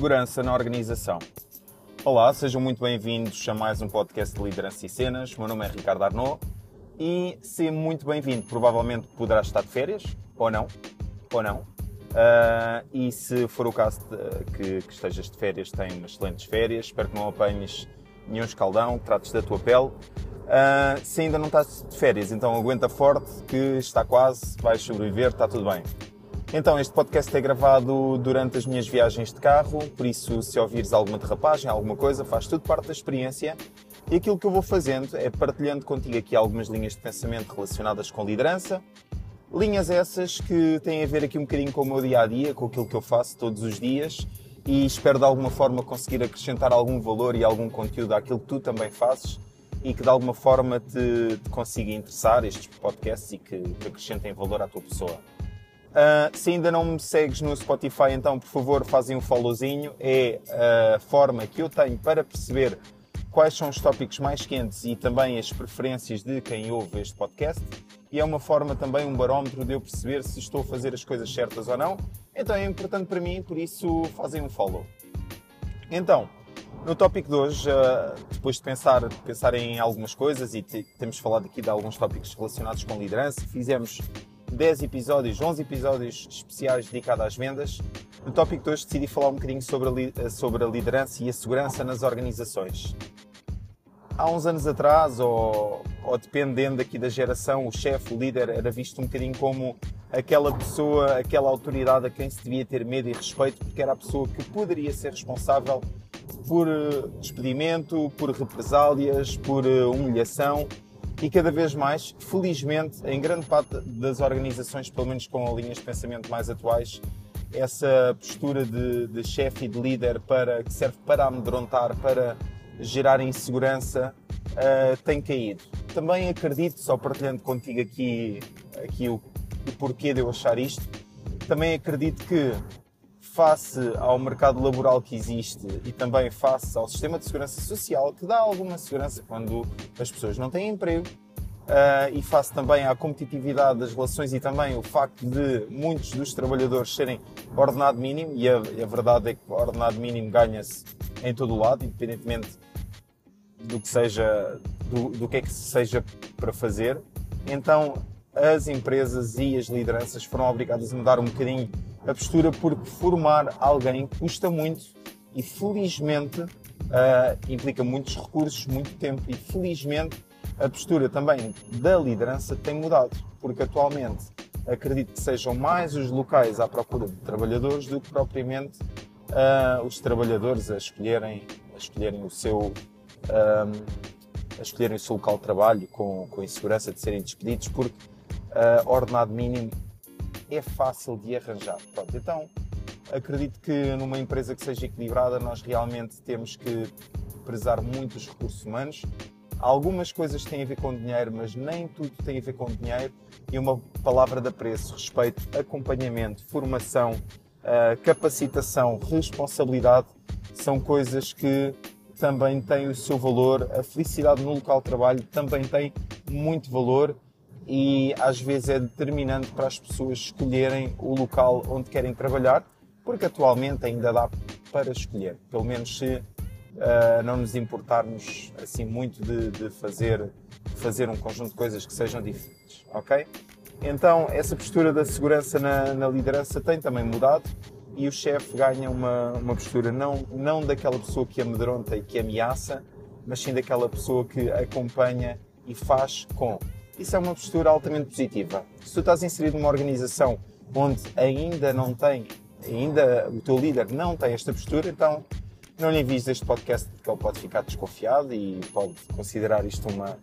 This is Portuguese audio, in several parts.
segurança na organização. Olá, sejam muito bem-vindos a mais um podcast de Liderança e Cenas. Meu nome é Ricardo Arnaud e seja muito bem-vindo. Provavelmente poderás estar de férias, ou não, ou não. Uh, e se for o caso de, que, que, estejas de férias, tem excelentes férias. Espero que não apanhes nenhum escaldão, que trates da tua pele. Uh, se ainda não estás de férias, então aguenta forte, que está quase, vais sobreviver, está tudo bem. Então, este podcast é gravado durante as minhas viagens de carro, por isso, se ouvires alguma derrapagem, alguma coisa, faz tudo parte da experiência. E aquilo que eu vou fazendo é partilhando contigo aqui algumas linhas de pensamento relacionadas com liderança. Linhas essas que têm a ver aqui um bocadinho com o meu dia a dia, com aquilo que eu faço todos os dias e espero de alguma forma conseguir acrescentar algum valor e algum conteúdo àquilo que tu também fazes e que de alguma forma te, te consiga interessar estes podcasts e que, que acrescentem valor à tua pessoa. Uh, se ainda não me segues no Spotify, então por favor fazem um followzinho. É a forma que eu tenho para perceber quais são os tópicos mais quentes e também as preferências de quem ouve este podcast. E é uma forma também, um barómetro de eu perceber se estou a fazer as coisas certas ou não. Então é importante para mim, por isso fazem um follow. Então, no tópico de hoje, ah, depois de pensar, pensar em algumas coisas e temos falado aqui de alguns tópicos relacionados com liderança, fizemos 10 episódios, 11 episódios especiais dedicados às vendas. No tópico de hoje decidi falar um bocadinho sobre a, sobre a liderança e a segurança nas organizações. Há uns anos atrás, ou, ou dependendo aqui da geração, o chefe, o líder, era visto um bocadinho como aquela pessoa, aquela autoridade a quem se devia ter medo e respeito, porque era a pessoa que poderia ser responsável por eh, despedimento, por represálias, por eh, humilhação e cada vez mais, felizmente, em grande parte das organizações, pelo menos com linhas de pensamento mais atuais, essa postura de, de chefe e de líder para, que serve para amedrontar, para gerar insegurança, uh, tem caído. Também acredito, só partilhando contigo aqui, aqui o, o porquê de eu achar isto, também acredito que face ao mercado laboral que existe e também face ao sistema de segurança social, que dá alguma segurança quando as pessoas não têm emprego, uh, e face também à competitividade das relações e também o facto de muitos dos trabalhadores serem ordenado mínimo, e a, a verdade é que ordenado mínimo ganha-se em todo o lado, independentemente do que seja, do, do que é que seja para fazer. Então, as empresas e as lideranças foram obrigadas a mudar um bocadinho a postura porque formar alguém custa muito e felizmente uh, implica muitos recursos, muito tempo. E felizmente a postura também da liderança tem mudado, porque atualmente acredito que sejam mais os locais à procura de trabalhadores do que propriamente uh, os trabalhadores a escolherem, a escolherem o seu um, a escolherem o seu local de trabalho com, com insegurança de serem despedidos, porque uh, ordenado mínimo é fácil de arranjar. Pronto, então acredito que numa empresa que seja equilibrada nós realmente temos que prezar muito os recursos humanos. Algumas coisas têm a ver com dinheiro, mas nem tudo tem a ver com dinheiro. E uma palavra de preço, respeito, acompanhamento, formação, uh, capacitação, responsabilidade são coisas que também têm o seu valor. A felicidade no local de trabalho também tem muito valor e às vezes é determinante para as pessoas escolherem o local onde querem trabalhar, porque atualmente ainda dá para escolher, pelo menos se uh, não nos importarmos assim muito de, de, fazer, fazer um conjunto de coisas que sejam diferentes, ok? Então essa postura da segurança na, na liderança tem também mudado e o chefe ganha uma, uma postura não, não daquela pessoa que amedronta e que ameaça, mas sim daquela pessoa que acompanha e faz com isso é uma postura altamente positiva. Se tu estás inserido numa organização onde ainda não tem, ainda o teu líder não tem esta postura, então não lhe envies este podcast porque ele pode ficar desconfiado e pode considerar isto uma,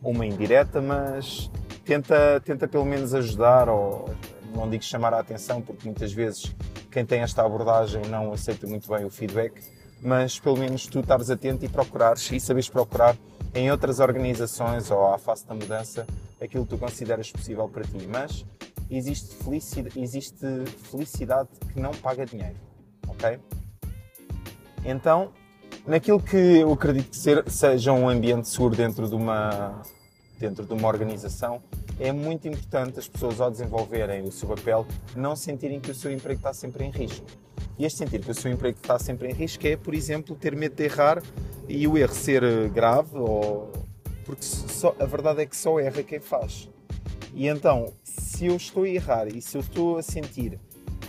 uma indireta, mas tenta, tenta pelo menos ajudar ou não digo chamar a atenção porque muitas vezes quem tem esta abordagem não aceita muito bem o feedback, mas pelo menos tu estares atento e procurares e saberes procurar em outras organizações ou à face da mudança aquilo que tu consideras possível para ti. Mas existe felicidade, existe felicidade que não paga dinheiro, ok? Então, naquilo que eu acredito que ser, seja um ambiente seguro dentro de uma dentro de uma organização, é muito importante as pessoas ao desenvolverem o seu papel não sentirem que o seu emprego está sempre em risco. E este sentir que o seu emprego está sempre em risco é, por exemplo, ter medo de errar e o erro ser eh, grave, ou... porque só, a verdade é que só erra quem faz. E então, se eu estou a errar e se eu estou a sentir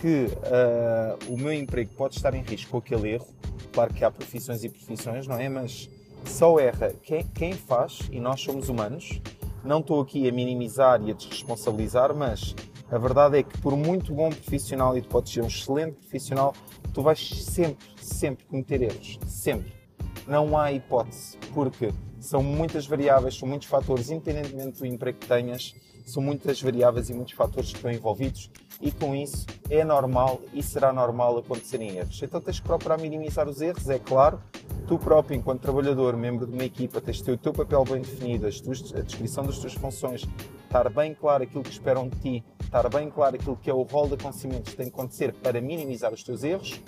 que uh, o meu emprego pode estar em risco com aquele erro, claro que há profissões e profissões, não é? Mas só erra quem, quem faz, e nós somos humanos. Não estou aqui a minimizar e a desresponsabilizar, mas a verdade é que por muito bom profissional, e tu podes ser um excelente profissional, tu vais sempre, sempre cometer erros. Sempre. Não há hipótese, porque são muitas variáveis, são muitos fatores, independentemente do emprego que tenhas, são muitas variáveis e muitos fatores que estão envolvidos e com isso é normal e será normal acontecerem erros. Então tens que procurar minimizar os erros, é claro. Tu próprio, enquanto trabalhador, membro de uma equipa, tens de ter o teu papel bem definido, a descrição das tuas funções, estar bem claro aquilo que esperam de ti, estar bem claro aquilo que é o rol de acontecimentos que tem que acontecer para minimizar os teus erros.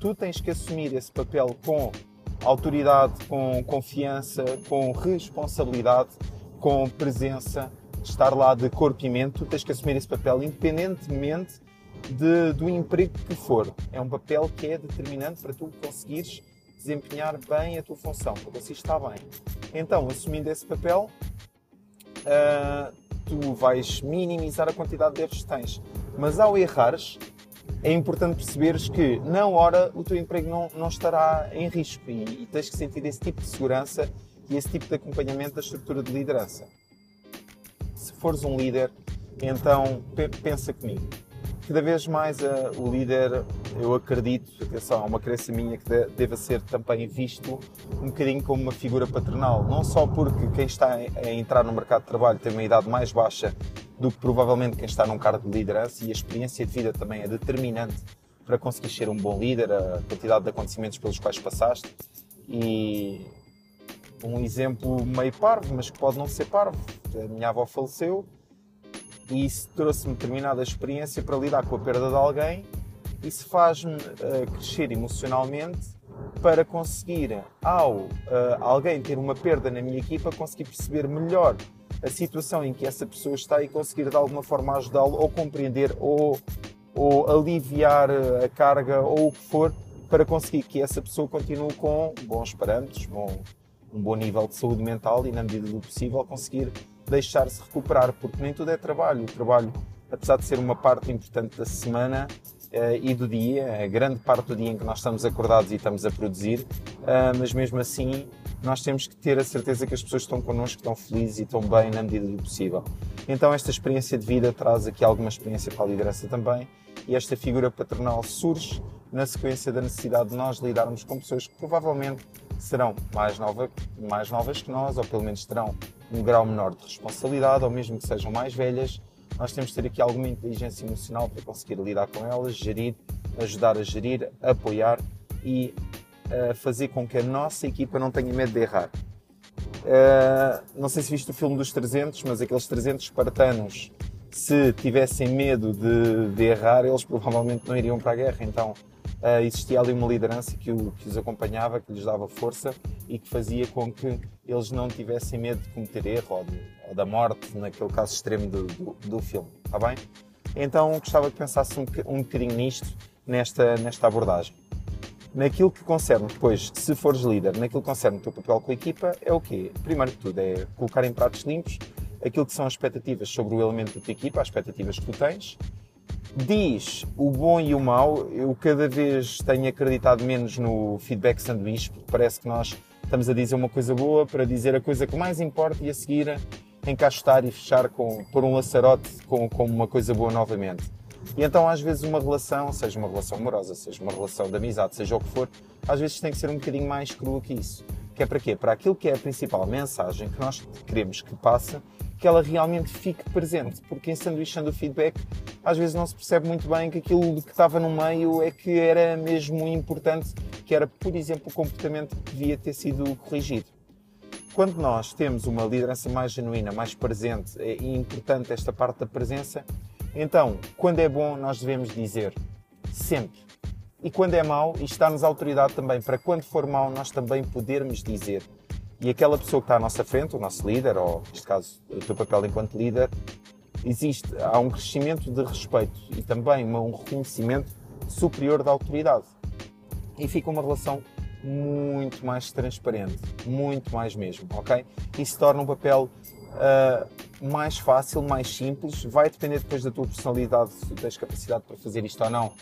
Tu tens que assumir esse papel com autoridade, com confiança, com responsabilidade, com presença estar lá de corpo e mente, tu tens que assumir esse papel independentemente de, do emprego que for. É um papel que é determinante para tu conseguires desempenhar bem a tua função, para você estar bem. Então, assumindo esse papel, uh, tu vais minimizar a quantidade de erros que tens. Mas ao errares, é importante perceberes que, na hora, o teu emprego não, não estará em risco e, e tens que sentir esse tipo de segurança e esse tipo de acompanhamento da estrutura de liderança se fores um líder, então pensa comigo. Cada vez mais uh, o líder, eu acredito, atenção, é uma crença minha que deva ser também visto um bocadinho como uma figura paternal. Não só porque quem está a entrar no mercado de trabalho tem uma idade mais baixa do que provavelmente quem está num cargo de liderança e a experiência de vida também é determinante para conseguir ser um bom líder, a quantidade de acontecimentos pelos quais passaste e um exemplo meio parvo, mas que pode não ser parvo. A minha avó faleceu e isso trouxe-me determinada experiência para lidar com a perda de alguém. Isso faz-me uh, crescer emocionalmente para conseguir, ao uh, alguém ter uma perda na minha equipa, conseguir perceber melhor a situação em que essa pessoa está e conseguir de alguma forma ajudá-lo ou compreender ou, ou aliviar a carga ou o que for para conseguir que essa pessoa continue com bons parâmetros, bom, um bom nível de saúde mental e, na medida do possível, conseguir deixar-se recuperar, porque nem tudo é trabalho. O trabalho, apesar de ser uma parte importante da semana uh, e do dia, a grande parte do dia em que nós estamos acordados e estamos a produzir, uh, mas mesmo assim nós temos que ter a certeza que as pessoas estão connosco, estão felizes e estão bem na medida do possível. Então esta experiência de vida traz aqui alguma experiência para a liderança também e esta figura paternal surge na sequência da necessidade de nós lidarmos com pessoas que provavelmente serão mais, nova, mais novas que nós, ou pelo menos terão um grau menor de responsabilidade, ou mesmo que sejam mais velhas, nós temos de ter aqui alguma inteligência emocional para conseguir lidar com elas, gerir, ajudar a gerir, apoiar e uh, fazer com que a nossa equipa não tenha medo de errar. Uh, não sei se viste o filme dos 300, mas aqueles 300 espartanos, se tivessem medo de, de errar, eles provavelmente não iriam para a guerra. Então, uh, existia ali uma liderança que, o, que os acompanhava, que lhes dava força e que fazia com que eles não tivessem medo de cometer erro ou, de, ou da morte, naquele caso extremo do, do, do filme. Está bem? Então gostava que pensasse um, um bocadinho nisto, nesta, nesta abordagem. Naquilo que concerne depois, se fores líder, naquilo que concerne o teu papel com a equipa, é o quê? Primeiro que tudo, é colocar em pratos limpos aquilo que são as expectativas sobre o elemento da tua equipa, as expectativas que tu tens, diz o bom e o mau. Eu cada vez tenho acreditado menos no feedback sanduíche, porque parece que nós estamos a dizer uma coisa boa para dizer a coisa que mais importa e a seguir encaixotar e fechar com, por um laçarote com, com uma coisa boa novamente. E então, às vezes, uma relação, seja uma relação amorosa, seja uma relação de amizade, seja o que for, às vezes tem que ser um bocadinho mais crua que isso. Que é para quê? Para aquilo que é a principal mensagem que nós queremos que passe, que ela realmente fique presente, porque em sanduichando o feedback às vezes não se percebe muito bem que aquilo que estava no meio é que era mesmo importante, que era, por exemplo, o comportamento que devia ter sido corrigido. Quando nós temos uma liderança mais genuína, mais presente é, importante esta parte da presença, então, quando é bom, nós devemos dizer sempre. E quando é mau, e está-nos autoridade também para quando for mau, nós também podermos dizer e aquela pessoa que está à nossa frente, o nosso líder, ou neste caso o teu papel enquanto líder, existe, há um crescimento de respeito e também um reconhecimento superior da autoridade. E fica uma relação muito mais transparente, muito mais mesmo, ok? Isso torna um papel uh, mais fácil, mais simples. Vai depender depois da tua personalidade, se tens capacidade para fazer isto ou não,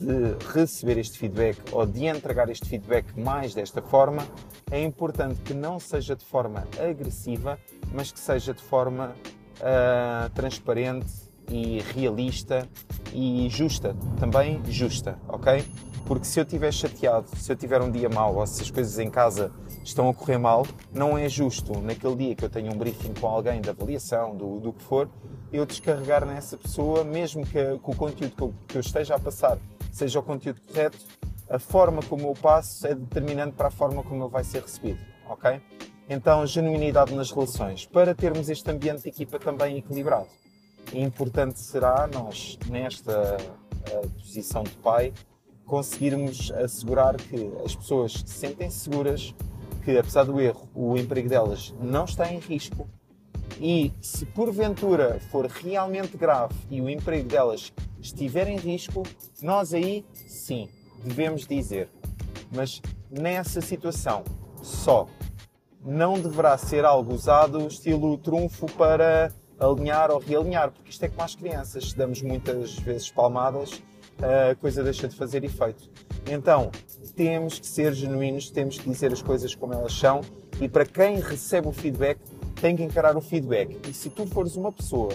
de receber este feedback ou de entregar este feedback mais desta forma. É importante que não seja de forma agressiva, mas que seja de forma uh, transparente e realista e justa, também justa, ok? Porque se eu estiver chateado, se eu tiver um dia mau ou se as coisas em casa estão a correr mal, não é justo naquele dia que eu tenho um briefing com alguém de avaliação, do, do que for, eu descarregar nessa pessoa, mesmo que, que o conteúdo que eu, que eu esteja a passar seja o conteúdo correto, a forma como eu passo é determinante para a forma como ele vai ser recebido, ok? Então, genuinidade nas relações, para termos este ambiente de equipa também equilibrado. Importante será nós, nesta uh, posição de pai, conseguirmos assegurar que as pessoas se sentem seguras, que apesar do erro, o emprego delas não está em risco. E se porventura for realmente grave e o emprego delas estiver em risco, nós aí sim devemos dizer. Mas nessa situação só. Não deverá ser algo usado estilo trunfo para alinhar ou realinhar, porque isto é como as crianças, damos muitas vezes palmadas, a coisa deixa de fazer efeito. Então, temos que ser genuínos, temos que dizer as coisas como elas são e para quem recebe o feedback, tem que encarar o feedback. E se tu fores uma pessoa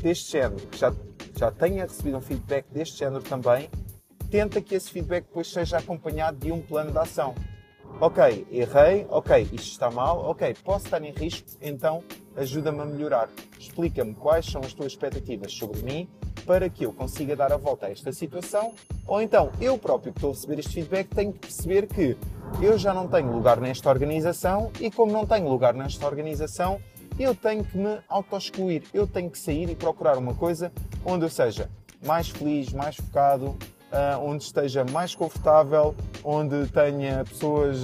deste género, que já, já tenha recebido um feedback deste género também, tenta que esse feedback depois seja acompanhado de um plano de ação. Ok, errei, ok, isto está mal, ok, posso estar em risco, então ajuda-me a melhorar. Explica-me quais são as tuas expectativas sobre mim para que eu consiga dar a volta a esta situação, ou então eu próprio que estou a receber este feedback tenho que perceber que eu já não tenho lugar nesta organização e como não tenho lugar nesta organização, eu tenho que me auto-excluir, eu tenho que sair e procurar uma coisa onde eu seja mais feliz, mais focado, onde esteja mais confortável, onde tenha pessoas,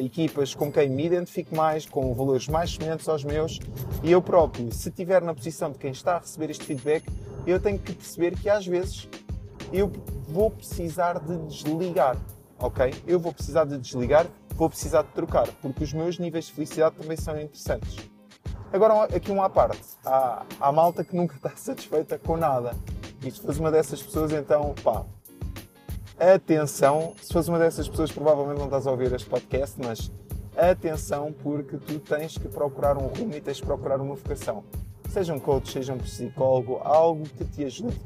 equipas com quem me identifique mais, com valores mais semelhantes aos meus e eu próprio, se estiver na posição de quem está a receber este feedback, eu tenho que perceber que às vezes eu vou precisar de desligar, ok? Eu vou precisar de desligar, vou precisar de trocar, porque os meus níveis de felicidade também são interessantes. Agora, aqui um à parte. Há, há malta que nunca está satisfeita com nada. E se fores uma dessas pessoas, então, pá, atenção. Se fores uma dessas pessoas, provavelmente não estás a ouvir este podcast, mas atenção, porque tu tens que procurar um rumo e tens que procurar uma vocação. Seja um coach, seja um psicólogo, algo que te ajude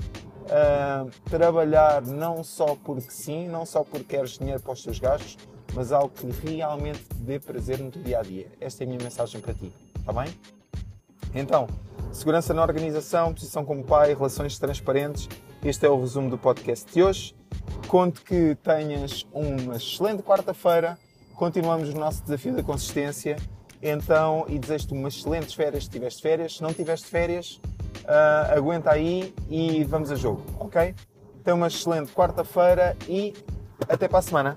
a trabalhar não só porque sim, não só porque queres dinheiro para os teus gastos, mas algo que realmente te dê prazer no teu dia a dia. Esta é a minha mensagem para ti, está bem? Então, segurança na organização, posição como pai, relações transparentes. Este é o resumo do podcast de hoje. Conto que tenhas uma excelente quarta-feira. Continuamos o nosso desafio da consistência. Então, e desejo-te umas excelentes férias se tiveste férias. Se não tiveste férias, uh, aguenta aí e vamos a jogo, ok? Tenha uma excelente quarta-feira e até para a semana.